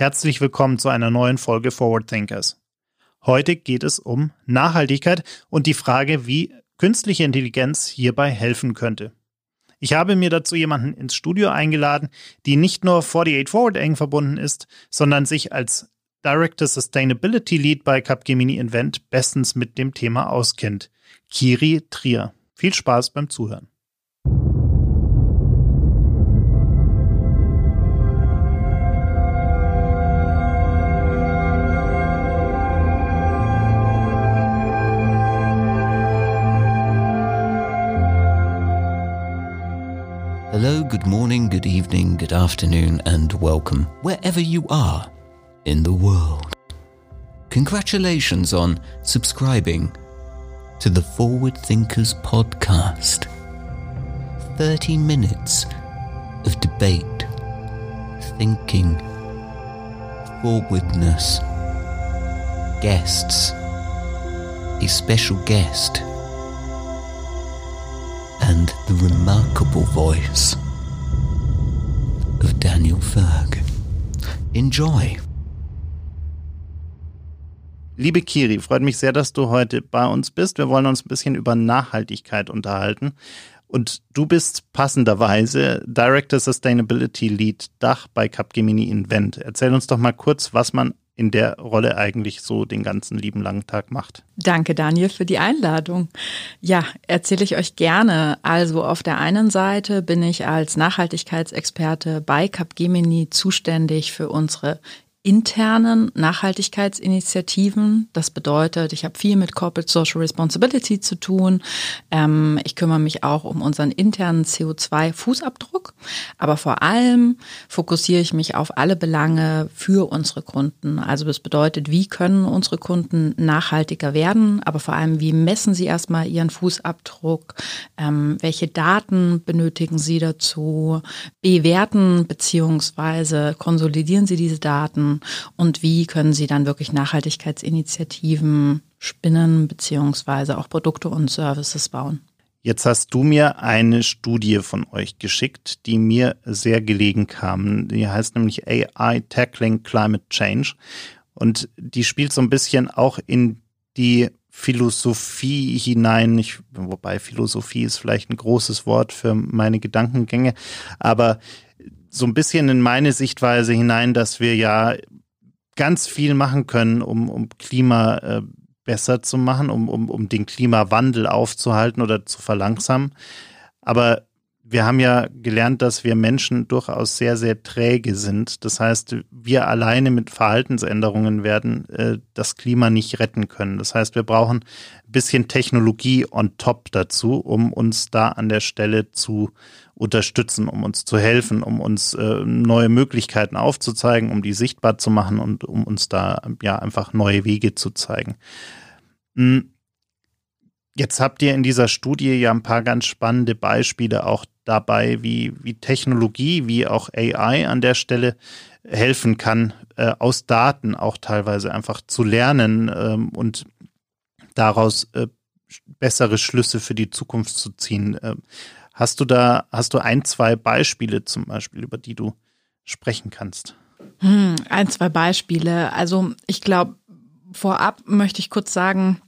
Herzlich willkommen zu einer neuen Folge Forward Thinkers. Heute geht es um Nachhaltigkeit und die Frage, wie künstliche Intelligenz hierbei helfen könnte. Ich habe mir dazu jemanden ins Studio eingeladen, die nicht nur 48 Forward eng verbunden ist, sondern sich als Director Sustainability Lead bei Capgemini Invent bestens mit dem Thema auskennt. Kiri Trier. Viel Spaß beim Zuhören. Evening, good afternoon, and welcome wherever you are in the world. Congratulations on subscribing to the Forward Thinkers podcast. 30 minutes of debate, thinking, forwardness, guests, a special guest and the remarkable voice of Daniel Ferg. Enjoy. Liebe Kiri, freut mich sehr, dass du heute bei uns bist. Wir wollen uns ein bisschen über Nachhaltigkeit unterhalten. Und du bist passenderweise Director Sustainability Lead Dach bei Capgemini Invent. Erzähl uns doch mal kurz, was man in der Rolle eigentlich so den ganzen lieben langen Tag macht. Danke, Daniel, für die Einladung. Ja, erzähle ich euch gerne. Also auf der einen Seite bin ich als Nachhaltigkeitsexperte bei Capgemini zuständig für unsere internen Nachhaltigkeitsinitiativen. Das bedeutet, ich habe viel mit Corporate Social Responsibility zu tun. Ähm, ich kümmere mich auch um unseren internen CO2-Fußabdruck. Aber vor allem fokussiere ich mich auf alle Belange für unsere Kunden. Also das bedeutet, wie können unsere Kunden nachhaltiger werden, aber vor allem, wie messen sie erstmal ihren Fußabdruck, ähm, welche Daten benötigen sie dazu, bewerten beziehungsweise konsolidieren sie diese Daten und wie können Sie dann wirklich Nachhaltigkeitsinitiativen spinnen beziehungsweise auch Produkte und Services bauen. Jetzt hast du mir eine Studie von euch geschickt, die mir sehr gelegen kam. Die heißt nämlich AI Tackling Climate Change. Und die spielt so ein bisschen auch in die Philosophie hinein. Ich, wobei Philosophie ist vielleicht ein großes Wort für meine Gedankengänge, aber so ein bisschen in meine Sichtweise hinein, dass wir ja ganz viel machen können, um, um Klima äh, besser zu machen, um, um, um den Klimawandel aufzuhalten oder zu verlangsamen. Aber wir haben ja gelernt, dass wir Menschen durchaus sehr, sehr träge sind. Das heißt, wir alleine mit Verhaltensänderungen werden äh, das Klima nicht retten können. Das heißt, wir brauchen ein bisschen Technologie on top dazu, um uns da an der Stelle zu unterstützen, um uns zu helfen, um uns äh, neue Möglichkeiten aufzuzeigen, um die sichtbar zu machen und um uns da ja einfach neue Wege zu zeigen. Hm. Jetzt habt ihr in dieser Studie ja ein paar ganz spannende Beispiele auch dabei, wie, wie Technologie, wie auch AI an der Stelle helfen kann, äh, aus Daten auch teilweise einfach zu lernen ähm, und daraus äh, bessere Schlüsse für die Zukunft zu ziehen. Hast du da, hast du ein, zwei Beispiele zum Beispiel, über die du sprechen kannst? Hm, ein, zwei Beispiele. Also ich glaube, vorab möchte ich kurz sagen,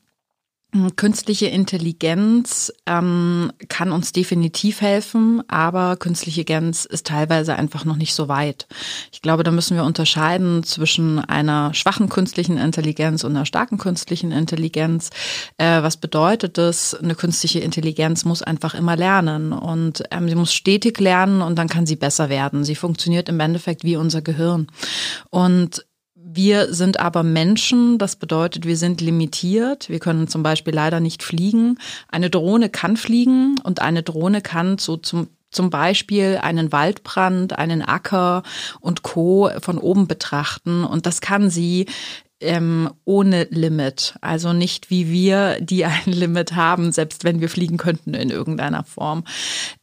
Künstliche Intelligenz ähm, kann uns definitiv helfen, aber künstliche Intelligenz ist teilweise einfach noch nicht so weit. Ich glaube, da müssen wir unterscheiden zwischen einer schwachen künstlichen Intelligenz und einer starken künstlichen Intelligenz. Äh, was bedeutet das? Eine künstliche Intelligenz muss einfach immer lernen und ähm, sie muss stetig lernen und dann kann sie besser werden. Sie funktioniert im Endeffekt wie unser Gehirn. Und wir sind aber Menschen, das bedeutet, wir sind limitiert. Wir können zum Beispiel leider nicht fliegen. Eine Drohne kann fliegen und eine Drohne kann so zum zum Beispiel einen Waldbrand, einen Acker und Co. von oben betrachten. Und das kann sie ähm, ohne Limit. Also nicht wie wir, die ein Limit haben, selbst wenn wir fliegen könnten in irgendeiner Form.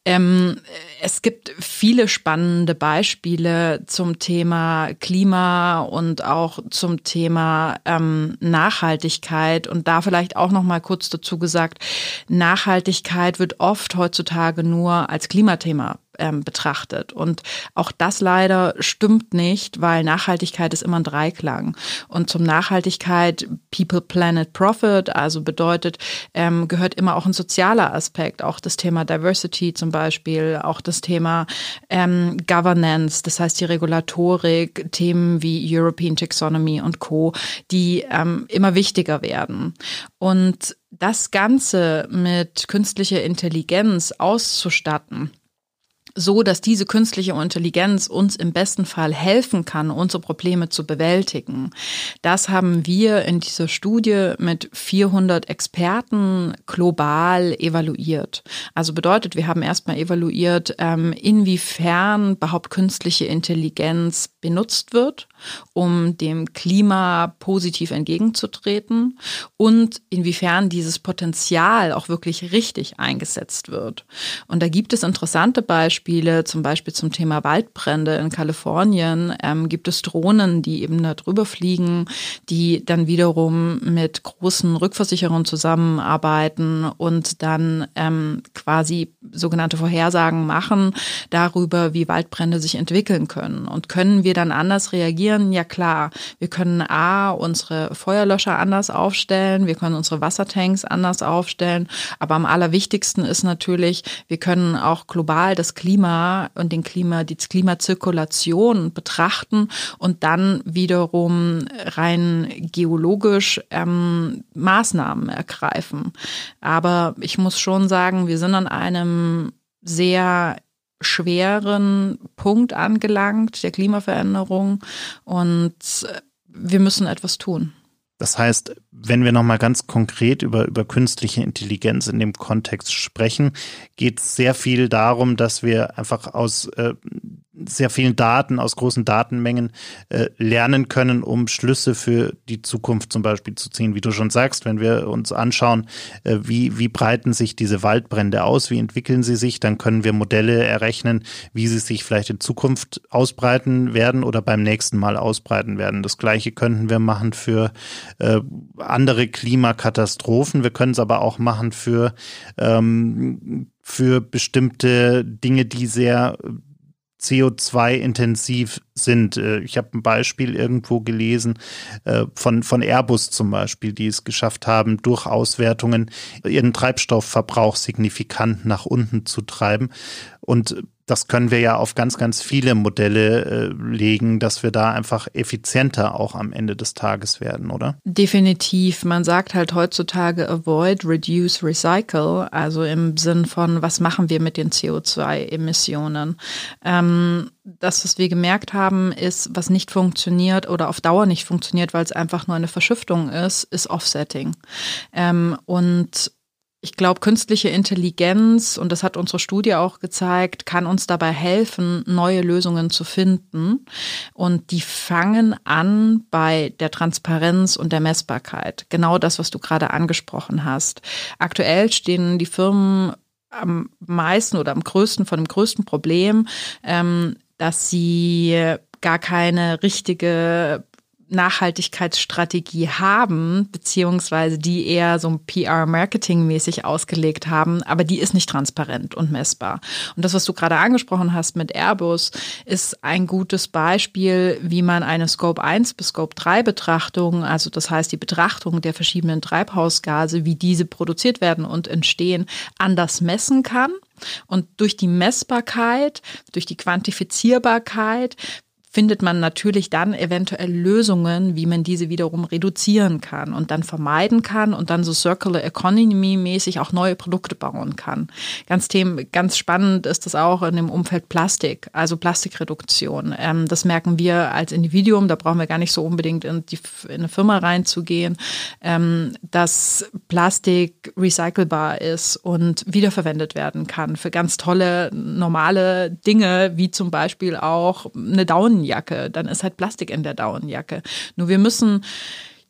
Ähm, es gibt viele spannende Beispiele zum Thema Klima und auch zum Thema ähm, Nachhaltigkeit. Und da vielleicht auch noch mal kurz dazu gesagt, Nachhaltigkeit wird oft heutzutage nur als Klimathema ähm, betrachtet. Und auch das leider stimmt nicht, weil Nachhaltigkeit ist immer ein Dreiklang. Und zum Nachhaltigkeit People, Planet, Profit, also bedeutet, ähm, gehört immer auch ein sozialer Aspekt, auch das Thema Diversity zum Beispiel, auch das Thema ähm, Governance, das heißt die Regulatorik, Themen wie European Taxonomy und Co., die ähm, immer wichtiger werden. Und das Ganze mit künstlicher Intelligenz auszustatten, so dass diese künstliche Intelligenz uns im besten Fall helfen kann, unsere Probleme zu bewältigen. Das haben wir in dieser Studie mit 400 Experten global evaluiert. Also bedeutet, wir haben erstmal evaluiert, ähm, inwiefern überhaupt künstliche Intelligenz benutzt wird, um dem Klima positiv entgegenzutreten und inwiefern dieses Potenzial auch wirklich richtig eingesetzt wird. Und da gibt es interessante Beispiele, zum Beispiel zum Thema Waldbrände in Kalifornien ähm, gibt es Drohnen, die eben da drüber fliegen, die dann wiederum mit großen Rückversicherungen zusammenarbeiten und dann ähm, quasi sogenannte Vorhersagen machen darüber, wie Waldbrände sich entwickeln können. Und können wir dann anders reagieren? Ja klar, wir können A, unsere Feuerlöscher anders aufstellen, wir können unsere Wassertanks anders aufstellen, aber am allerwichtigsten ist natürlich, wir können auch global das Klima und den Klima, die Klimazirkulation betrachten und dann wiederum rein geologisch ähm, Maßnahmen ergreifen. Aber ich muss schon sagen, wir sind an einem sehr schweren Punkt angelangt, der Klimaveränderung. Und wir müssen etwas tun. Das heißt, wenn wir nochmal ganz konkret über, über künstliche Intelligenz in dem Kontext sprechen, geht es sehr viel darum, dass wir einfach aus äh, sehr vielen Daten, aus großen Datenmengen äh, lernen können, um Schlüsse für die Zukunft zum Beispiel zu ziehen. Wie du schon sagst, wenn wir uns anschauen, äh, wie, wie breiten sich diese Waldbrände aus, wie entwickeln sie sich, dann können wir Modelle errechnen, wie sie sich vielleicht in Zukunft ausbreiten werden oder beim nächsten Mal ausbreiten werden. Das gleiche könnten wir machen für äh, andere Klimakatastrophen. Wir können es aber auch machen für ähm, für bestimmte Dinge, die sehr CO2-intensiv sind. Äh, ich habe ein Beispiel irgendwo gelesen äh, von, von Airbus zum Beispiel, die es geschafft haben, durch Auswertungen ihren Treibstoffverbrauch signifikant nach unten zu treiben. Und das können wir ja auf ganz, ganz viele Modelle äh, legen, dass wir da einfach effizienter auch am Ende des Tages werden, oder? Definitiv. Man sagt halt heutzutage avoid, reduce, recycle. Also im Sinn von, was machen wir mit den CO2-Emissionen? Ähm, das, was wir gemerkt haben, ist, was nicht funktioniert oder auf Dauer nicht funktioniert, weil es einfach nur eine Verschiftung ist, ist Offsetting. Ähm, und ich glaube, künstliche Intelligenz, und das hat unsere Studie auch gezeigt, kann uns dabei helfen, neue Lösungen zu finden. Und die fangen an bei der Transparenz und der Messbarkeit. Genau das, was du gerade angesprochen hast. Aktuell stehen die Firmen am meisten oder am größten von dem größten Problem, ähm, dass sie gar keine richtige Nachhaltigkeitsstrategie haben, beziehungsweise die eher so PR-Marketing-mäßig ausgelegt haben, aber die ist nicht transparent und messbar. Und das, was du gerade angesprochen hast mit Airbus, ist ein gutes Beispiel, wie man eine Scope 1 bis Scope 3 Betrachtung, also das heißt die Betrachtung der verschiedenen Treibhausgase, wie diese produziert werden und entstehen, anders messen kann. Und durch die Messbarkeit, durch die Quantifizierbarkeit findet man natürlich dann eventuell Lösungen, wie man diese wiederum reduzieren kann und dann vermeiden kann und dann so Circular Economy mäßig auch neue Produkte bauen kann. Ganz, Thema, ganz spannend ist das auch in dem Umfeld Plastik, also Plastikreduktion. Ähm, das merken wir als Individuum, da brauchen wir gar nicht so unbedingt in, die, in eine Firma reinzugehen, ähm, dass Plastik recycelbar ist und wiederverwendet werden kann für ganz tolle normale Dinge, wie zum Beispiel auch eine Daun Daunenjacke, dann ist halt Plastik in der Daunenjacke. Nur wir müssen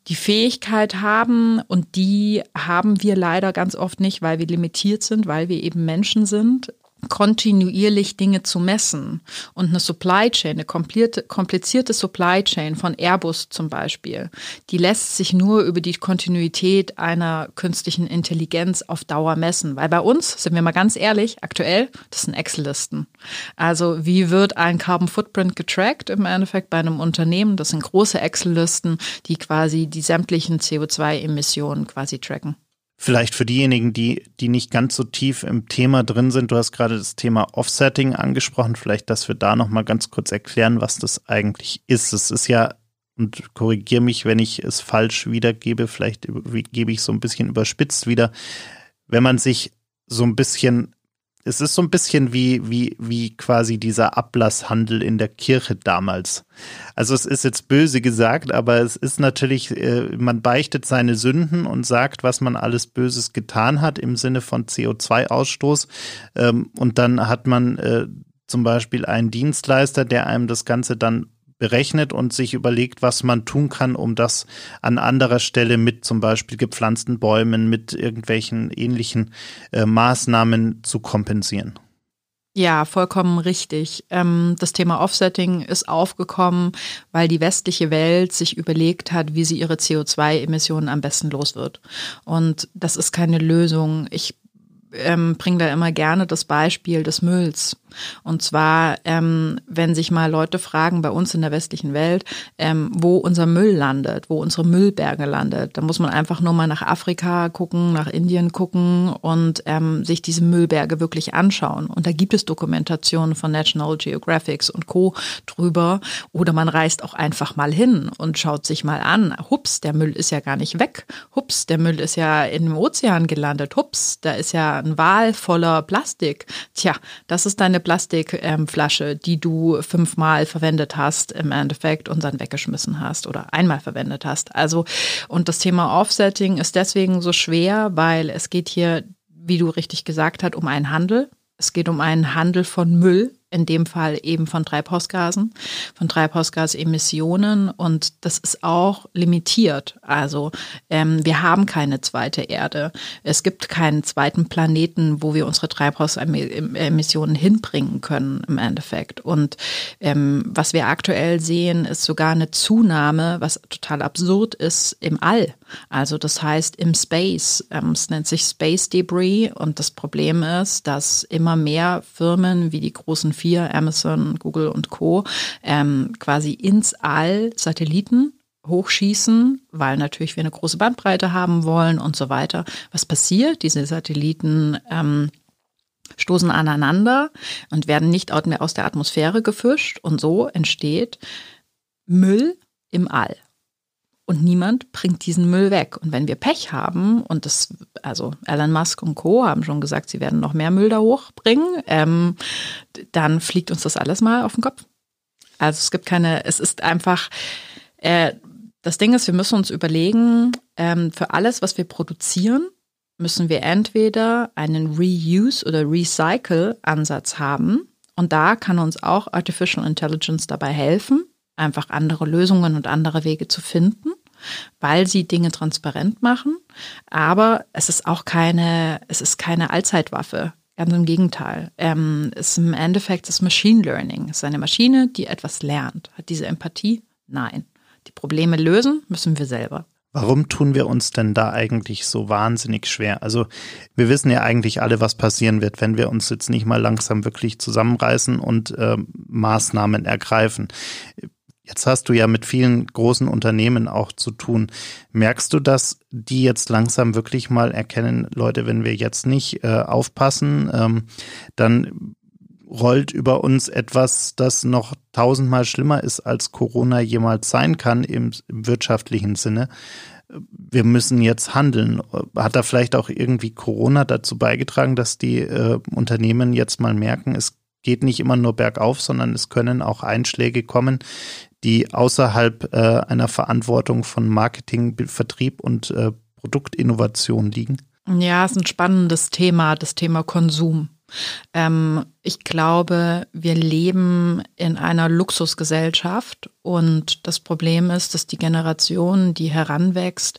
die Fähigkeit haben und die haben wir leider ganz oft nicht, weil wir limitiert sind, weil wir eben Menschen sind, kontinuierlich Dinge zu messen und eine Supply Chain, eine komplizierte, komplizierte Supply Chain von Airbus zum Beispiel, die lässt sich nur über die Kontinuität einer künstlichen Intelligenz auf Dauer messen. Weil bei uns, sind wir mal ganz ehrlich, aktuell, das sind Excel-Listen. Also wie wird ein Carbon Footprint getrackt im Endeffekt bei einem Unternehmen? Das sind große Excel-Listen, die quasi die sämtlichen CO2-Emissionen quasi tracken. Vielleicht für diejenigen, die, die nicht ganz so tief im Thema drin sind, du hast gerade das Thema Offsetting angesprochen, vielleicht, dass wir da nochmal ganz kurz erklären, was das eigentlich ist. Es ist ja, und korrigiere mich, wenn ich es falsch wiedergebe, vielleicht gebe ich so ein bisschen überspitzt wieder, wenn man sich so ein bisschen es ist so ein bisschen wie, wie, wie quasi dieser Ablasshandel in der Kirche damals. Also es ist jetzt böse gesagt, aber es ist natürlich, äh, man beichtet seine Sünden und sagt, was man alles Böses getan hat im Sinne von CO2-Ausstoß. Ähm, und dann hat man äh, zum Beispiel einen Dienstleister, der einem das Ganze dann berechnet und sich überlegt, was man tun kann, um das an anderer Stelle mit zum Beispiel gepflanzten Bäumen, mit irgendwelchen ähnlichen äh, Maßnahmen zu kompensieren. Ja, vollkommen richtig. Ähm, das Thema Offsetting ist aufgekommen, weil die westliche Welt sich überlegt hat, wie sie ihre CO2-Emissionen am besten los wird. Und das ist keine Lösung. Ich ähm, bringe da immer gerne das Beispiel des Mülls. Und zwar, ähm, wenn sich mal Leute fragen bei uns in der westlichen Welt, ähm, wo unser Müll landet, wo unsere Müllberge landet, dann muss man einfach nur mal nach Afrika gucken, nach Indien gucken und ähm, sich diese Müllberge wirklich anschauen. Und da gibt es Dokumentationen von National Geographics und Co. drüber. Oder man reist auch einfach mal hin und schaut sich mal an. Hups, der Müll ist ja gar nicht weg. Hups, der Müll ist ja in dem Ozean gelandet. Hups, da ist ja ein Wal voller Plastik. Tja, das ist deine Plastikflasche, ähm, die du fünfmal verwendet hast im Endeffekt und dann weggeschmissen hast oder einmal verwendet hast. Also, und das Thema Offsetting ist deswegen so schwer, weil es geht hier, wie du richtig gesagt hast, um einen Handel. Es geht um einen Handel von Müll in dem Fall eben von Treibhausgasen, von Treibhausgasemissionen und das ist auch limitiert. Also ähm, wir haben keine zweite Erde. Es gibt keinen zweiten Planeten, wo wir unsere Treibhausemissionen hinbringen können im Endeffekt. Und ähm, was wir aktuell sehen, ist sogar eine Zunahme, was total absurd ist, im All. Also das heißt im Space. Ähm, es nennt sich Space Debris und das Problem ist, dass immer mehr Firmen wie die großen vier, Amazon, Google und Co., ähm, quasi ins All Satelliten hochschießen, weil natürlich wir eine große Bandbreite haben wollen und so weiter. Was passiert? Diese Satelliten ähm, stoßen aneinander und werden nicht mehr aus der Atmosphäre gefischt und so entsteht Müll im All und niemand bringt diesen Müll weg. Und wenn wir Pech haben, und das, also Elon Musk und Co. haben schon gesagt, sie werden noch mehr Müll da hochbringen, ähm, dann fliegt uns das alles mal auf den Kopf. Also es gibt keine, es ist einfach, äh, das Ding ist, wir müssen uns überlegen, ähm, für alles, was wir produzieren, müssen wir entweder einen Reuse- oder Recycle-Ansatz haben. Und da kann uns auch Artificial Intelligence dabei helfen, einfach andere Lösungen und andere Wege zu finden weil sie Dinge transparent machen. Aber es ist auch keine, es ist keine Allzeitwaffe. Ganz im Gegenteil. Ähm, ist im Endeffekt das Machine Learning. Es ist eine Maschine, die etwas lernt. Hat diese Empathie? Nein. Die Probleme lösen müssen wir selber. Warum tun wir uns denn da eigentlich so wahnsinnig schwer? Also wir wissen ja eigentlich alle, was passieren wird, wenn wir uns jetzt nicht mal langsam wirklich zusammenreißen und äh, Maßnahmen ergreifen. Jetzt hast du ja mit vielen großen Unternehmen auch zu tun. Merkst du, dass die jetzt langsam wirklich mal erkennen, Leute, wenn wir jetzt nicht äh, aufpassen, ähm, dann rollt über uns etwas, das noch tausendmal schlimmer ist, als Corona jemals sein kann im, im wirtschaftlichen Sinne. Wir müssen jetzt handeln. Hat da vielleicht auch irgendwie Corona dazu beigetragen, dass die äh, Unternehmen jetzt mal merken, es geht nicht immer nur bergauf, sondern es können auch Einschläge kommen, die außerhalb äh, einer Verantwortung von Marketing, Vertrieb und äh, Produktinnovation liegen? Ja, es ist ein spannendes Thema, das Thema Konsum. Ähm, ich glaube, wir leben in einer Luxusgesellschaft und das Problem ist, dass die Generation, die heranwächst,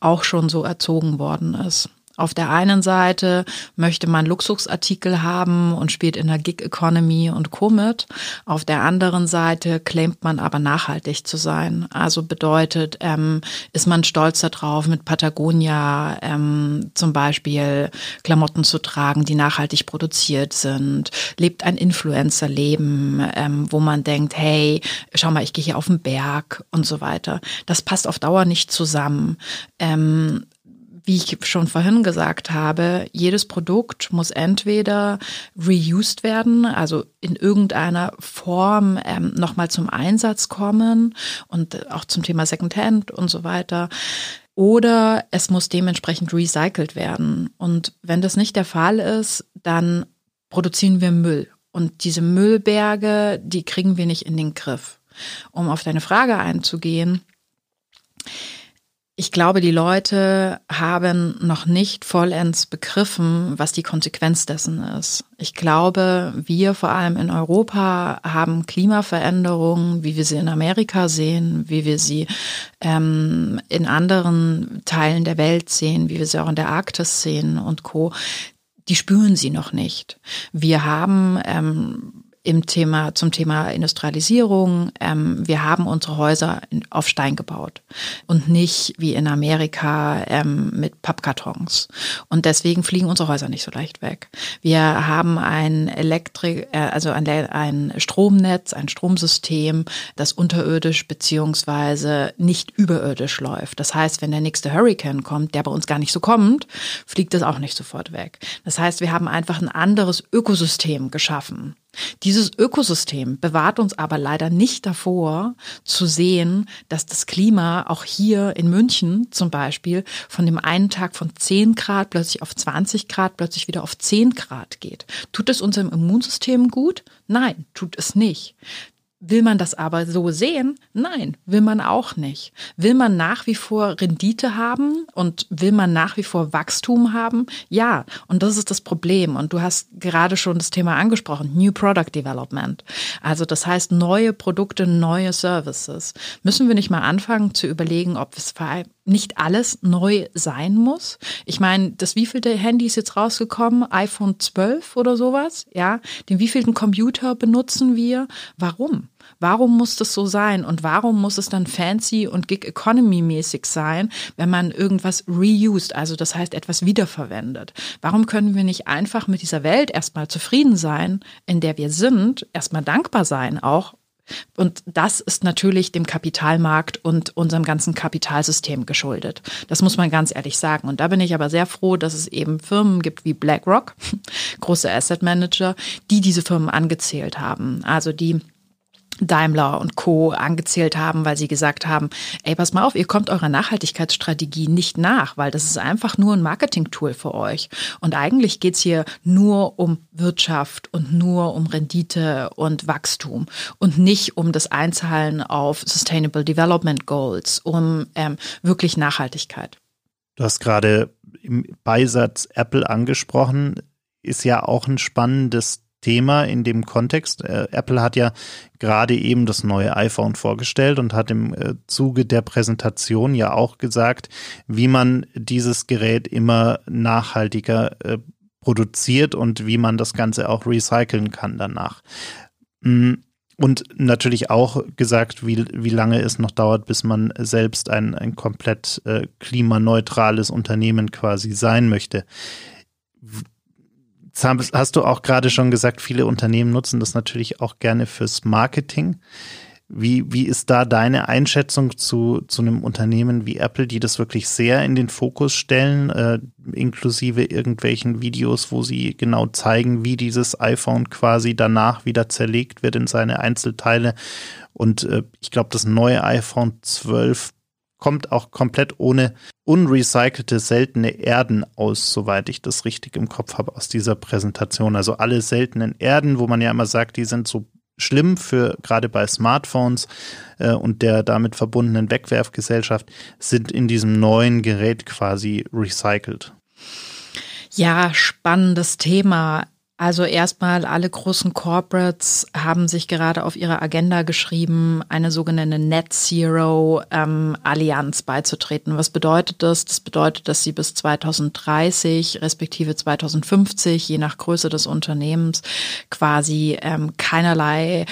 auch schon so erzogen worden ist. Auf der einen Seite möchte man Luxusartikel haben und spielt in der Gig Economy und Co. mit. Auf der anderen Seite claimt man aber nachhaltig zu sein. Also bedeutet, ähm, ist man stolz darauf, mit Patagonia ähm, zum Beispiel Klamotten zu tragen, die nachhaltig produziert sind, lebt ein Influencer-Leben, ähm, wo man denkt, hey, schau mal, ich gehe hier auf den Berg und so weiter. Das passt auf Dauer nicht zusammen. Ähm, wie ich schon vorhin gesagt habe, jedes Produkt muss entweder reused werden, also in irgendeiner Form ähm, nochmal zum Einsatz kommen und auch zum Thema Secondhand und so weiter. Oder es muss dementsprechend recycelt werden. Und wenn das nicht der Fall ist, dann produzieren wir Müll. Und diese Müllberge, die kriegen wir nicht in den Griff. Um auf deine Frage einzugehen, ich glaube, die Leute haben noch nicht vollends begriffen, was die Konsequenz dessen ist. Ich glaube, wir vor allem in Europa haben Klimaveränderungen, wie wir sie in Amerika sehen, wie wir sie ähm, in anderen Teilen der Welt sehen, wie wir sie auch in der Arktis sehen und Co. Die spüren sie noch nicht. Wir haben ähm, im Thema, zum Thema Industrialisierung. Ähm, wir haben unsere Häuser auf Stein gebaut und nicht wie in Amerika ähm, mit Pappkartons. Und deswegen fliegen unsere Häuser nicht so leicht weg. Wir haben ein Elektrik, äh, also ein, ein Stromnetz, ein Stromsystem, das unterirdisch beziehungsweise nicht überirdisch läuft. Das heißt, wenn der nächste Hurricane kommt, der bei uns gar nicht so kommt, fliegt es auch nicht sofort weg. Das heißt, wir haben einfach ein anderes Ökosystem geschaffen. Dieses Ökosystem bewahrt uns aber leider nicht davor, zu sehen, dass das Klima auch hier in München zum Beispiel von dem einen Tag von 10 Grad plötzlich auf 20 Grad, plötzlich wieder auf 10 Grad geht. Tut es unserem Immunsystem gut? Nein, tut es nicht. Will man das aber so sehen? Nein, will man auch nicht. Will man nach wie vor Rendite haben und will man nach wie vor Wachstum haben? Ja, und das ist das Problem. Und du hast gerade schon das Thema angesprochen, New Product Development. Also das heißt neue Produkte, neue Services. Müssen wir nicht mal anfangen zu überlegen, ob es nicht alles neu sein muss. Ich meine, das wievielte Handy ist jetzt rausgekommen? iPhone 12 oder sowas? Ja, den wievielten Computer benutzen wir? Warum? Warum muss das so sein? Und warum muss es dann fancy und Gig Economy mäßig sein, wenn man irgendwas reused, also das heißt etwas wiederverwendet? Warum können wir nicht einfach mit dieser Welt erstmal zufrieden sein, in der wir sind, erstmal dankbar sein auch und das ist natürlich dem Kapitalmarkt und unserem ganzen Kapitalsystem geschuldet. Das muss man ganz ehrlich sagen. Und da bin ich aber sehr froh, dass es eben Firmen gibt wie BlackRock, große Asset Manager, die diese Firmen angezählt haben. Also die Daimler und Co. angezählt haben, weil sie gesagt haben, ey, pass mal auf, ihr kommt eurer Nachhaltigkeitsstrategie nicht nach, weil das ist einfach nur ein Marketing-Tool für euch. Und eigentlich geht's hier nur um Wirtschaft und nur um Rendite und Wachstum und nicht um das Einzahlen auf Sustainable Development Goals, um ähm, wirklich Nachhaltigkeit. Du hast gerade im Beisatz Apple angesprochen, ist ja auch ein spannendes Thema in dem Kontext. Äh, Apple hat ja gerade eben das neue iPhone vorgestellt und hat im äh, Zuge der Präsentation ja auch gesagt, wie man dieses Gerät immer nachhaltiger äh, produziert und wie man das Ganze auch recyceln kann danach. Mm, und natürlich auch gesagt, wie, wie lange es noch dauert, bis man selbst ein, ein komplett äh, klimaneutrales Unternehmen quasi sein möchte hast du auch gerade schon gesagt, viele Unternehmen nutzen das natürlich auch gerne fürs Marketing. Wie, wie ist da deine Einschätzung zu, zu einem Unternehmen wie Apple, die das wirklich sehr in den Fokus stellen, äh, inklusive irgendwelchen Videos, wo sie genau zeigen, wie dieses iPhone quasi danach wieder zerlegt wird in seine Einzelteile. Und äh, ich glaube, das neue iPhone 12 kommt auch komplett ohne unrecycelte seltene Erden aus, soweit ich das richtig im Kopf habe aus dieser Präsentation. Also alle seltenen Erden, wo man ja immer sagt, die sind so schlimm für gerade bei Smartphones äh, und der damit verbundenen Wegwerfgesellschaft, sind in diesem neuen Gerät quasi recycelt. Ja, spannendes Thema. Also erstmal alle großen Corporates haben sich gerade auf ihre Agenda geschrieben, eine sogenannte Net Zero ähm, Allianz beizutreten. Was bedeutet das? Das bedeutet, dass sie bis 2030 respektive 2050, je nach Größe des Unternehmens, quasi ähm, keinerlei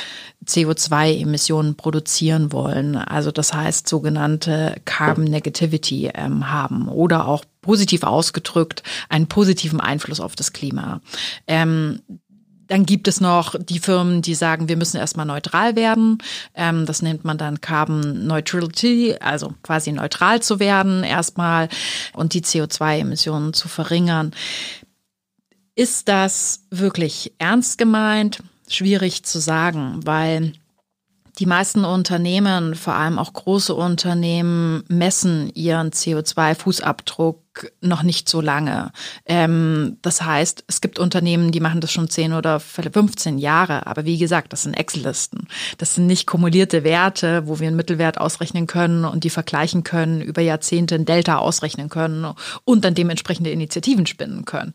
CO2-Emissionen produzieren wollen. Also das heißt sogenannte Carbon Negativity ähm, haben oder auch positiv ausgedrückt einen positiven Einfluss auf das Klima. Ähm, dann gibt es noch die Firmen, die sagen, wir müssen erstmal neutral werden. Ähm, das nennt man dann Carbon Neutrality, also quasi neutral zu werden erstmal und die CO2-Emissionen zu verringern. Ist das wirklich ernst gemeint? Schwierig zu sagen, weil die meisten Unternehmen, vor allem auch große Unternehmen, messen ihren CO2-Fußabdruck noch nicht so lange. Ähm, das heißt, es gibt Unternehmen, die machen das schon 10 oder 15 Jahre. Aber wie gesagt, das sind Excel-Listen. Das sind nicht kumulierte Werte, wo wir einen Mittelwert ausrechnen können und die vergleichen können, über Jahrzehnte ein Delta ausrechnen können und dann dementsprechende Initiativen spinnen können.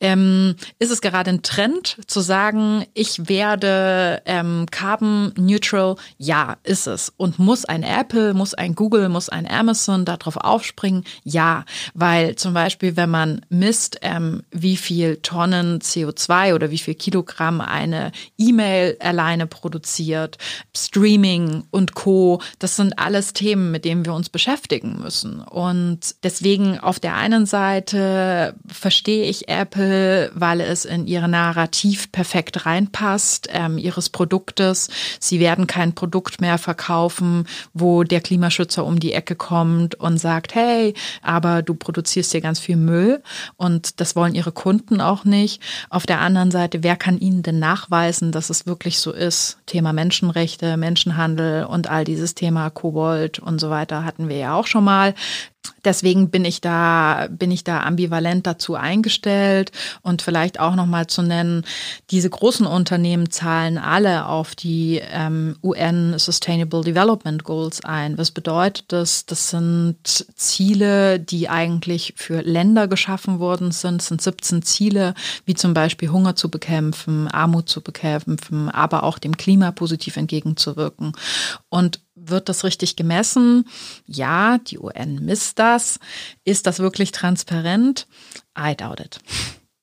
Ähm, ist es gerade ein Trend zu sagen, ich werde ähm, carbon neutral? Ja, ist es. Und muss ein Apple, muss ein Google, muss ein Amazon darauf aufspringen? Ja, weil weil zum Beispiel, wenn man misst, ähm, wie viel Tonnen CO2 oder wie viel Kilogramm eine E-Mail alleine produziert, Streaming und Co., das sind alles Themen, mit denen wir uns beschäftigen müssen. Und deswegen auf der einen Seite verstehe ich Apple, weil es in ihre Narrativ perfekt reinpasst, ähm, ihres Produktes. Sie werden kein Produkt mehr verkaufen, wo der Klimaschützer um die Ecke kommt und sagt, hey, aber du produzierst produzierst dir ganz viel Müll und das wollen ihre Kunden auch nicht. Auf der anderen Seite, wer kann ihnen denn nachweisen, dass es wirklich so ist? Thema Menschenrechte, Menschenhandel und all dieses Thema Kobold und so weiter hatten wir ja auch schon mal. Deswegen bin ich da, bin ich da ambivalent dazu eingestellt und vielleicht auch nochmal zu nennen, diese großen Unternehmen zahlen alle auf die ähm, UN Sustainable Development Goals ein. Was bedeutet das? Das sind Ziele, die eigentlich für Länder geschaffen worden sind. Es sind 17 Ziele, wie zum Beispiel Hunger zu bekämpfen, Armut zu bekämpfen, aber auch dem Klima positiv entgegenzuwirken. Und wird das richtig gemessen? Ja, die UN misst das. Ist das wirklich transparent? I doubt it.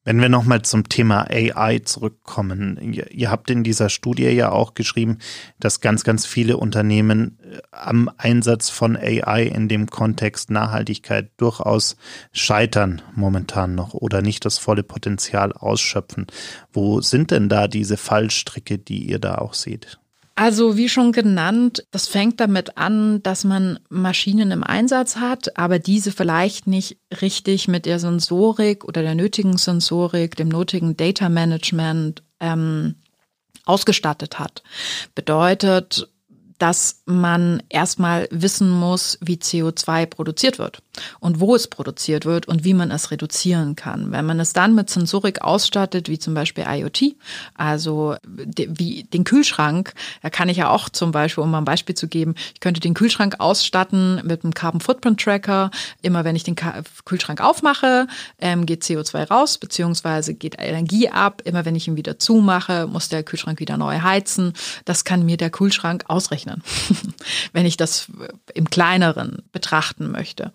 Wenn wir nochmal zum Thema AI zurückkommen. Ihr, habt in dieser Studie ja auch geschrieben, dass ganz, ganz viele Unternehmen äh, am Einsatz von AI in dem Kontext Nachhaltigkeit durchaus scheitern momentan noch oder nicht das volle Potenzial ausschöpfen. Wo sind denn da diese Fallstricke, die ihr da auch seht? Also wie schon genannt, das fängt damit an, dass man Maschinen im Einsatz hat, aber diese vielleicht nicht richtig mit der Sensorik oder der nötigen Sensorik, dem nötigen Data Management ähm, ausgestattet hat. Bedeutet, dass man erstmal wissen muss, wie CO2 produziert wird und wo es produziert wird und wie man es reduzieren kann. Wenn man es dann mit Sensorik ausstattet, wie zum Beispiel IoT, also wie den Kühlschrank, da kann ich ja auch zum Beispiel, um mal ein Beispiel zu geben, ich könnte den Kühlschrank ausstatten mit einem Carbon Footprint Tracker. Immer wenn ich den Kühlschrank aufmache, ähm, geht CO2 raus, beziehungsweise geht Energie ab. Immer wenn ich ihn wieder zumache, muss der Kühlschrank wieder neu heizen. Das kann mir der Kühlschrank ausrechnen rechnen, wenn ich das im kleineren betrachten möchte.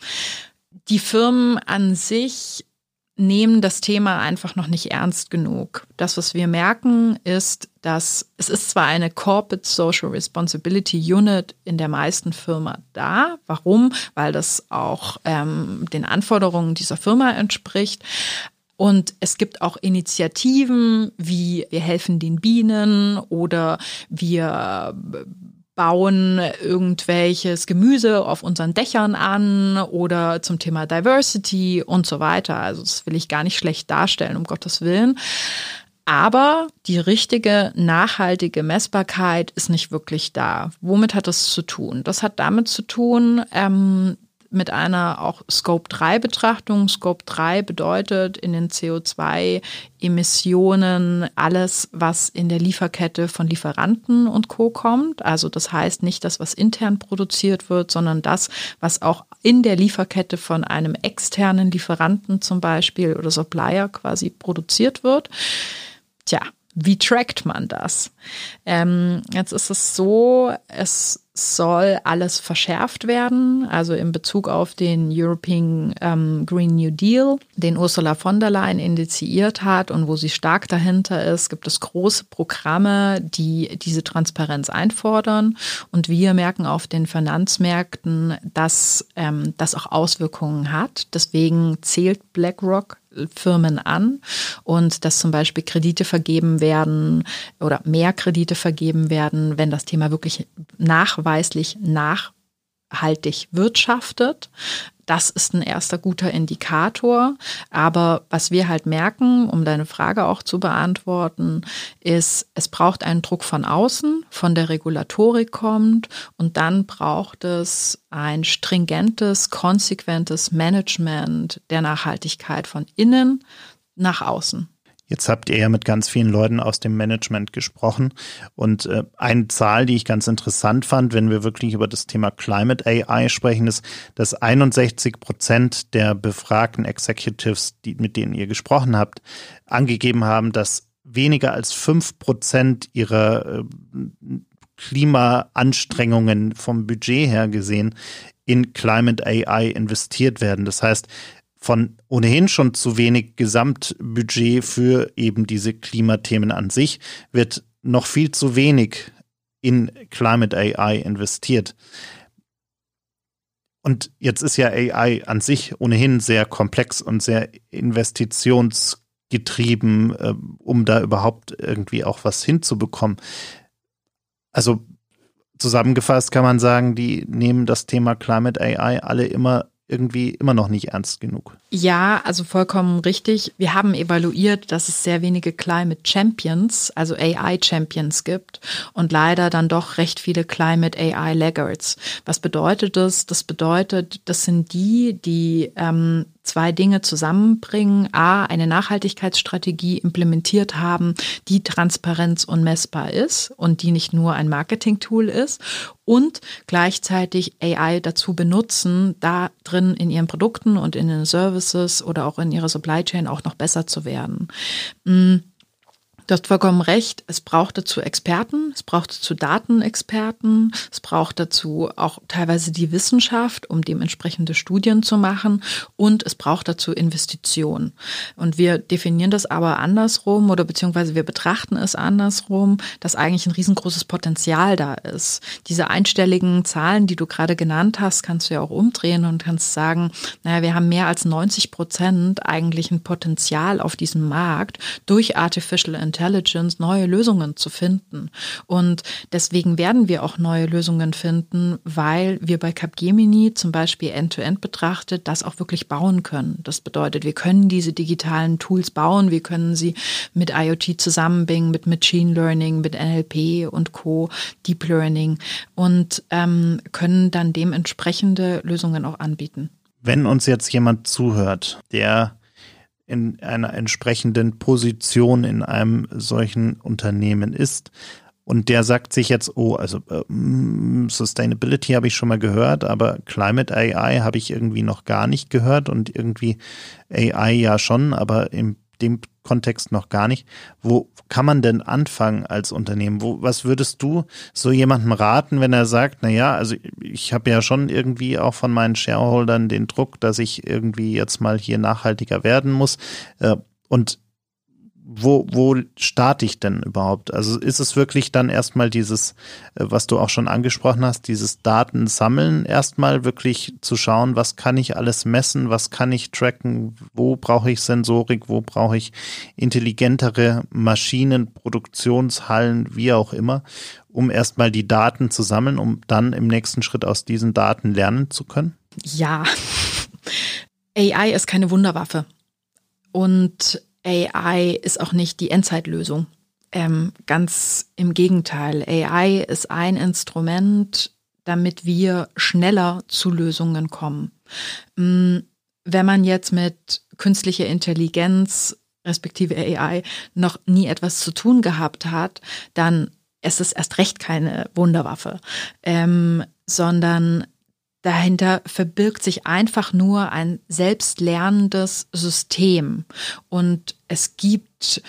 Die Firmen an sich nehmen das Thema einfach noch nicht ernst genug. Das, was wir merken, ist, dass es ist zwar eine Corporate Social Responsibility Unit in der meisten Firma da. Warum? Weil das auch ähm, den Anforderungen dieser Firma entspricht. Und es gibt auch Initiativen wie wir helfen den Bienen oder wir bauen irgendwelches Gemüse auf unseren Dächern an oder zum Thema Diversity und so weiter. Also das will ich gar nicht schlecht darstellen, um Gottes Willen. Aber die richtige, nachhaltige Messbarkeit ist nicht wirklich da. Womit hat das zu tun? Das hat damit zu tun, ähm, mit einer auch Scope 3 Betrachtung. Scope 3 bedeutet in den CO2 Emissionen alles, was in der Lieferkette von Lieferanten und Co kommt. Also das heißt nicht das, was intern produziert wird, sondern das, was auch in der Lieferkette von einem externen Lieferanten zum Beispiel oder Supplier quasi produziert wird. Tja, wie trackt man das? Ähm, jetzt ist es so, es soll alles verschärft werden, also in Bezug auf den European ähm, Green New Deal, den Ursula von der Leyen initiiert hat und wo sie stark dahinter ist, gibt es große Programme, die diese Transparenz einfordern. Und wir merken auf den Finanzmärkten, dass ähm, das auch Auswirkungen hat. Deswegen zählt BlackRock Firmen an und dass zum Beispiel Kredite vergeben werden oder mehr Kredite vergeben werden, wenn das Thema wirklich nachweislich nachhaltig wirtschaftet. Das ist ein erster guter Indikator. Aber was wir halt merken, um deine Frage auch zu beantworten, ist, es braucht einen Druck von außen, von der Regulatorik kommt und dann braucht es ein stringentes, konsequentes Management der Nachhaltigkeit von innen nach außen. Jetzt habt ihr ja mit ganz vielen Leuten aus dem Management gesprochen. Und äh, eine Zahl, die ich ganz interessant fand, wenn wir wirklich über das Thema Climate AI sprechen, ist, dass 61 Prozent der befragten Executives, die, mit denen ihr gesprochen habt, angegeben haben, dass weniger als fünf Prozent ihrer äh, Klimaanstrengungen vom Budget her gesehen in Climate AI investiert werden. Das heißt, von ohnehin schon zu wenig Gesamtbudget für eben diese Klimathemen an sich wird noch viel zu wenig in Climate AI investiert. Und jetzt ist ja AI an sich ohnehin sehr komplex und sehr investitionsgetrieben, äh, um da überhaupt irgendwie auch was hinzubekommen. Also zusammengefasst kann man sagen, die nehmen das Thema Climate AI alle immer irgendwie immer noch nicht ernst genug. Ja, also vollkommen richtig. Wir haben evaluiert, dass es sehr wenige Climate Champions, also AI Champions gibt und leider dann doch recht viele Climate AI Laggards. Was bedeutet das? Das bedeutet, das sind die, die ähm, zwei Dinge zusammenbringen. A, eine Nachhaltigkeitsstrategie implementiert haben, die transparenz und messbar ist und die nicht nur ein Marketing-Tool ist und gleichzeitig AI dazu benutzen, da drin in ihren Produkten und in den Services oder auch in ihrer Supply Chain auch noch besser zu werden. Mhm. Du hast vollkommen recht. Es braucht dazu Experten, es braucht dazu Datenexperten, es braucht dazu auch teilweise die Wissenschaft, um dementsprechende Studien zu machen und es braucht dazu Investitionen. Und wir definieren das aber andersrum oder beziehungsweise wir betrachten es andersrum, dass eigentlich ein riesengroßes Potenzial da ist. Diese einstelligen Zahlen, die du gerade genannt hast, kannst du ja auch umdrehen und kannst sagen, naja, wir haben mehr als 90 Prozent eigentlich ein Potenzial auf diesem Markt durch Artificial Intelligence Intelligence neue Lösungen zu finden. Und deswegen werden wir auch neue Lösungen finden, weil wir bei Capgemini zum Beispiel end-to-end -End betrachtet das auch wirklich bauen können. Das bedeutet, wir können diese digitalen Tools bauen, wir können sie mit IoT zusammenbringen, mit Machine Learning, mit NLP und Co, Deep Learning und ähm, können dann dementsprechende Lösungen auch anbieten. Wenn uns jetzt jemand zuhört, der in einer entsprechenden Position in einem solchen Unternehmen ist. Und der sagt sich jetzt, oh, also äh, Sustainability habe ich schon mal gehört, aber Climate AI habe ich irgendwie noch gar nicht gehört und irgendwie AI ja schon, aber in dem Kontext noch gar nicht. Wo kann man denn anfangen als Unternehmen? Wo, was würdest du so jemandem raten, wenn er sagt, na ja, also ich habe ja schon irgendwie auch von meinen Shareholdern den Druck, dass ich irgendwie jetzt mal hier nachhaltiger werden muss. Äh, und wo, wo starte ich denn überhaupt? Also ist es wirklich dann erstmal dieses, äh, was du auch schon angesprochen hast, dieses Datensammeln erstmal wirklich zu schauen, was kann ich alles messen, was kann ich tracken, wo brauche ich Sensorik, wo brauche ich intelligentere Maschinen, Produktionshallen, wie auch immer, um erstmal die Daten zu sammeln, um dann im nächsten Schritt aus diesen Daten lernen zu können? Ja. AI ist keine Wunderwaffe. Und AI ist auch nicht die Endzeitlösung. Ähm, ganz im Gegenteil. AI ist ein Instrument, damit wir schneller zu Lösungen kommen. Mm, wenn man jetzt mit künstlicher Intelligenz respektive AI noch nie etwas zu tun gehabt hat, dann ist es erst recht keine Wunderwaffe, ähm, sondern Dahinter verbirgt sich einfach nur ein selbstlernendes System. Und es gibt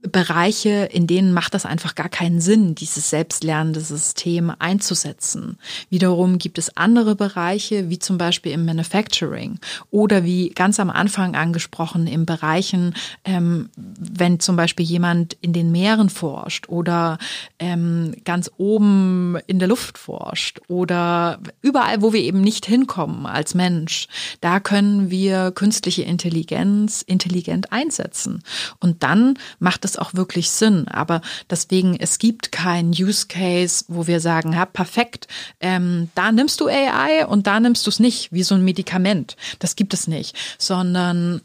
Bereiche, in denen macht das einfach gar keinen Sinn, dieses selbstlernende System einzusetzen. Wiederum gibt es andere Bereiche, wie zum Beispiel im Manufacturing oder wie ganz am Anfang angesprochen in Bereichen, ähm, wenn zum Beispiel jemand in den Meeren forscht oder ähm, ganz oben in der Luft forscht oder überall, wo wir eben nicht hinkommen als Mensch, da können wir künstliche Intelligenz intelligent einsetzen. Und dann macht es auch wirklich Sinn. Aber deswegen, es gibt keinen Use Case, wo wir sagen, ja, perfekt, ähm, da nimmst du AI und da nimmst du es nicht, wie so ein Medikament. Das gibt es nicht, sondern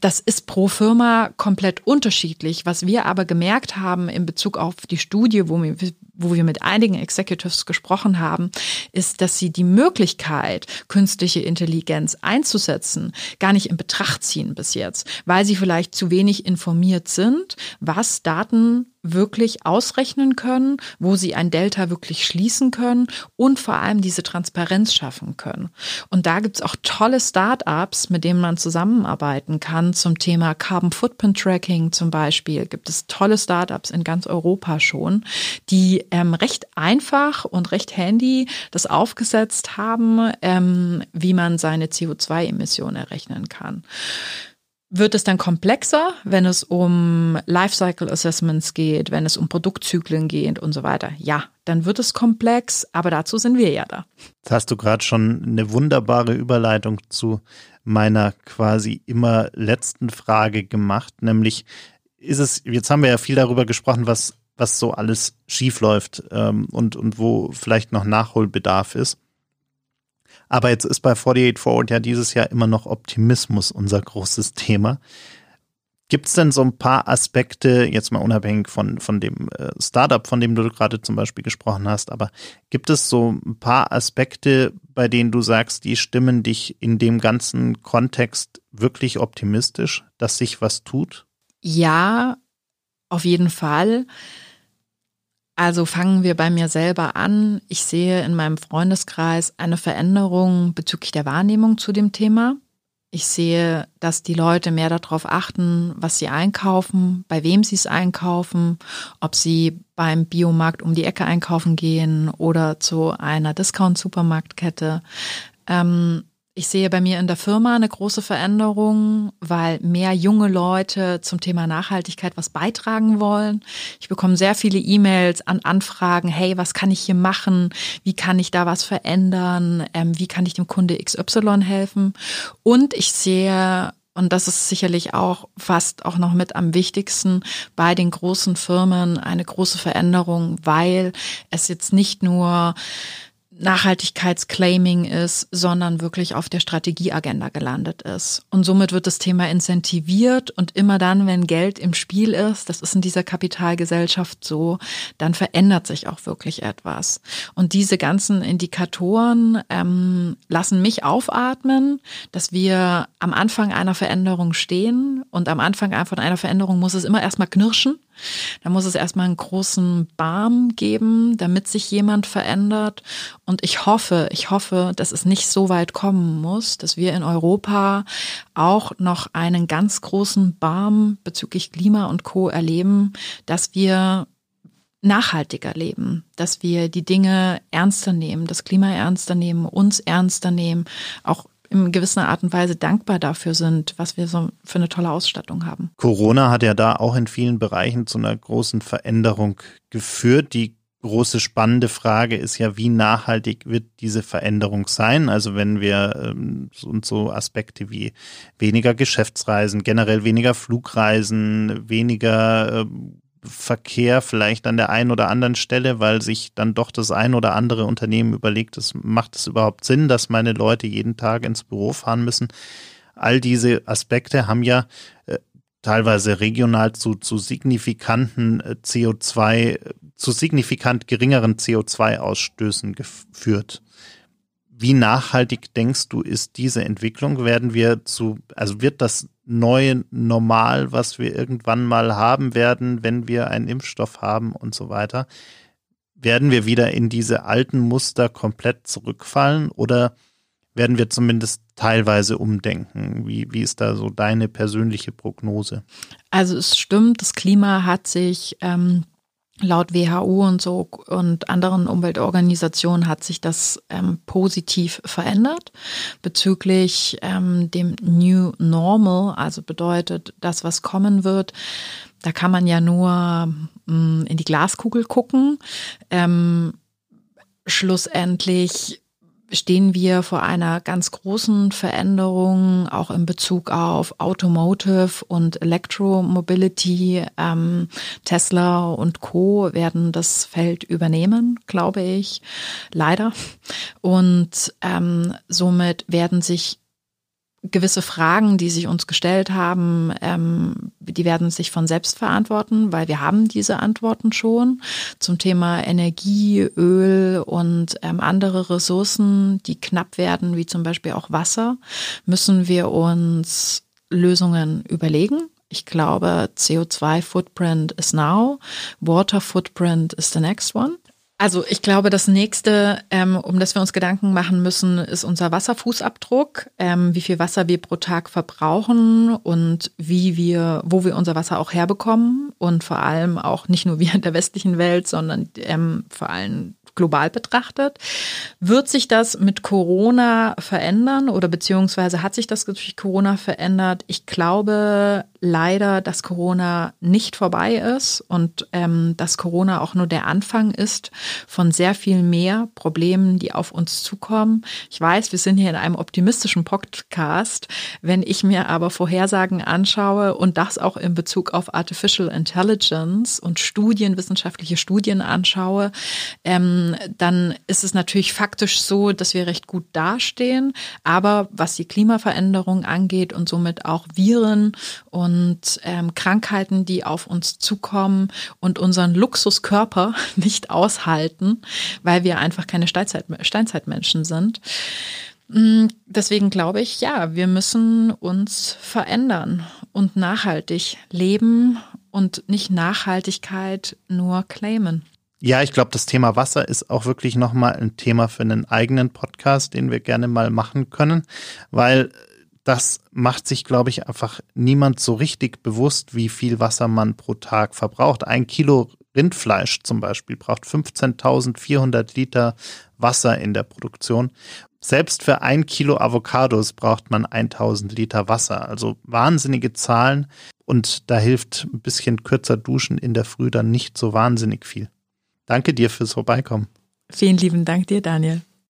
das ist pro Firma komplett unterschiedlich. Was wir aber gemerkt haben in Bezug auf die Studie, wo wir, wo wir mit einigen Executives gesprochen haben, ist, dass sie die Möglichkeit, künstliche Intelligenz einzusetzen, gar nicht in Betracht ziehen bis jetzt, weil sie vielleicht zu wenig informiert sind, was Daten wirklich ausrechnen können, wo sie ein Delta wirklich schließen können und vor allem diese Transparenz schaffen können. Und da gibt's auch tolle Start-ups, mit denen man zusammenarbeiten kann zum Thema Carbon Footprint Tracking zum Beispiel. Gibt es tolle Start-ups in ganz Europa schon, die ähm, recht einfach und recht handy das aufgesetzt haben, ähm, wie man seine CO2-Emissionen errechnen kann. Wird es dann komplexer, wenn es um Lifecycle Assessments geht, wenn es um Produktzyklen geht und so weiter? Ja, dann wird es komplex, aber dazu sind wir ja da. Jetzt hast du gerade schon eine wunderbare Überleitung zu meiner quasi immer letzten Frage gemacht, nämlich ist es, jetzt haben wir ja viel darüber gesprochen, was, was so alles schiefläuft ähm, und, und wo vielleicht noch Nachholbedarf ist. Aber jetzt ist bei 48 Forward ja dieses Jahr immer noch Optimismus unser großes Thema. Gibt es denn so ein paar Aspekte, jetzt mal unabhängig von, von dem äh, Startup, von dem du gerade zum Beispiel gesprochen hast, aber gibt es so ein paar Aspekte, bei denen du sagst, die stimmen dich in dem ganzen Kontext wirklich optimistisch, dass sich was tut? Ja, auf jeden Fall. Also fangen wir bei mir selber an. Ich sehe in meinem Freundeskreis eine Veränderung bezüglich der Wahrnehmung zu dem Thema. Ich sehe, dass die Leute mehr darauf achten, was sie einkaufen, bei wem sie es einkaufen, ob sie beim Biomarkt um die Ecke einkaufen gehen oder zu einer Discount-Supermarktkette. Ähm, ich sehe bei mir in der Firma eine große Veränderung, weil mehr junge Leute zum Thema Nachhaltigkeit was beitragen wollen. Ich bekomme sehr viele E-Mails an Anfragen, hey, was kann ich hier machen? Wie kann ich da was verändern? Ähm, wie kann ich dem Kunde XY helfen? Und ich sehe und das ist sicherlich auch fast auch noch mit am wichtigsten bei den großen Firmen eine große Veränderung, weil es jetzt nicht nur Nachhaltigkeitsclaiming ist, sondern wirklich auf der Strategieagenda gelandet ist. Und somit wird das Thema incentiviert und immer dann, wenn Geld im Spiel ist, das ist in dieser Kapitalgesellschaft so, dann verändert sich auch wirklich etwas. Und diese ganzen Indikatoren ähm, lassen mich aufatmen, dass wir am Anfang einer Veränderung stehen und am Anfang von einer Veränderung muss es immer erstmal knirschen. Da muss es erstmal einen großen Barm geben, damit sich jemand verändert. Und ich hoffe, ich hoffe, dass es nicht so weit kommen muss, dass wir in Europa auch noch einen ganz großen Barm bezüglich Klima und Co. erleben, dass wir nachhaltiger leben, dass wir die Dinge ernster nehmen, das Klima ernster nehmen, uns ernster nehmen, auch in gewisser Art und Weise dankbar dafür sind, was wir so für eine tolle Ausstattung haben. Corona hat ja da auch in vielen Bereichen zu einer großen Veränderung geführt. Die große spannende Frage ist ja, wie nachhaltig wird diese Veränderung sein? Also wenn wir ähm, und so Aspekte wie weniger Geschäftsreisen, generell weniger Flugreisen, weniger ähm, Verkehr vielleicht an der einen oder anderen Stelle, weil sich dann doch das ein oder andere Unternehmen überlegt, es macht es überhaupt Sinn, dass meine Leute jeden Tag ins Büro fahren müssen. All diese Aspekte haben ja äh, teilweise regional zu, zu signifikanten äh, CO2, zu signifikant geringeren CO2-Ausstößen geführt. Wie nachhaltig denkst du, ist diese Entwicklung? Werden wir zu, also wird das neue Normal, was wir irgendwann mal haben werden, wenn wir einen Impfstoff haben und so weiter? Werden wir wieder in diese alten Muster komplett zurückfallen oder werden wir zumindest teilweise umdenken. Wie, wie ist da so deine persönliche Prognose? Also es stimmt, das Klima hat sich ähm, laut WHO und so und anderen Umweltorganisationen hat sich das ähm, positiv verändert bezüglich ähm, dem New Normal, also bedeutet das, was kommen wird. Da kann man ja nur mh, mm, in die Glaskugel gucken. Ähm, schlussendlich stehen wir vor einer ganz großen Veränderung, auch in Bezug auf Automotive und Electromobility. Ähm, Tesla und Co. werden das Feld übernehmen, glaube ich, leider. Und ähm, somit werden sich gewisse Fragen, die sich uns gestellt haben, ähm, die werden sich von selbst verantworten, weil wir haben diese Antworten schon zum Thema Energie, Öl und ähm, andere Ressourcen, die knapp werden, wie zum Beispiel auch Wasser, müssen wir uns Lösungen überlegen. Ich glaube, CO2-Footprint is now, Water Footprint is the next one. Also ich glaube, das nächste, ähm, um das wir uns Gedanken machen müssen, ist unser Wasserfußabdruck, ähm, wie viel Wasser wir pro Tag verbrauchen und wie wir, wo wir unser Wasser auch herbekommen und vor allem auch nicht nur wir in der westlichen Welt, sondern ähm, vor allem global betrachtet. Wird sich das mit Corona verändern oder beziehungsweise hat sich das durch Corona verändert? Ich glaube leider, dass Corona nicht vorbei ist und ähm, dass Corona auch nur der Anfang ist von sehr viel mehr Problemen, die auf uns zukommen. Ich weiß, wir sind hier in einem optimistischen Podcast. Wenn ich mir aber Vorhersagen anschaue und das auch in Bezug auf Artificial Intelligence und Studien, wissenschaftliche Studien anschaue, ähm, dann ist es natürlich faktisch so, dass wir recht gut dastehen. Aber was die Klimaveränderung angeht und somit auch Viren und ähm, Krankheiten, die auf uns zukommen und unseren Luxuskörper nicht aushalten, weil wir einfach keine Steinzeit Steinzeitmenschen sind. Mm, deswegen glaube ich, ja, wir müssen uns verändern und nachhaltig leben und nicht Nachhaltigkeit nur claimen. Ja, ich glaube, das Thema Wasser ist auch wirklich nochmal ein Thema für einen eigenen Podcast, den wir gerne mal machen können, weil das macht sich, glaube ich, einfach niemand so richtig bewusst, wie viel Wasser man pro Tag verbraucht. Ein Kilo Rindfleisch zum Beispiel braucht 15.400 Liter Wasser in der Produktion. Selbst für ein Kilo Avocados braucht man 1000 Liter Wasser. Also wahnsinnige Zahlen. Und da hilft ein bisschen kürzer duschen in der Früh dann nicht so wahnsinnig viel. Danke dir fürs Vorbeikommen. Vielen lieben Dank dir, Daniel.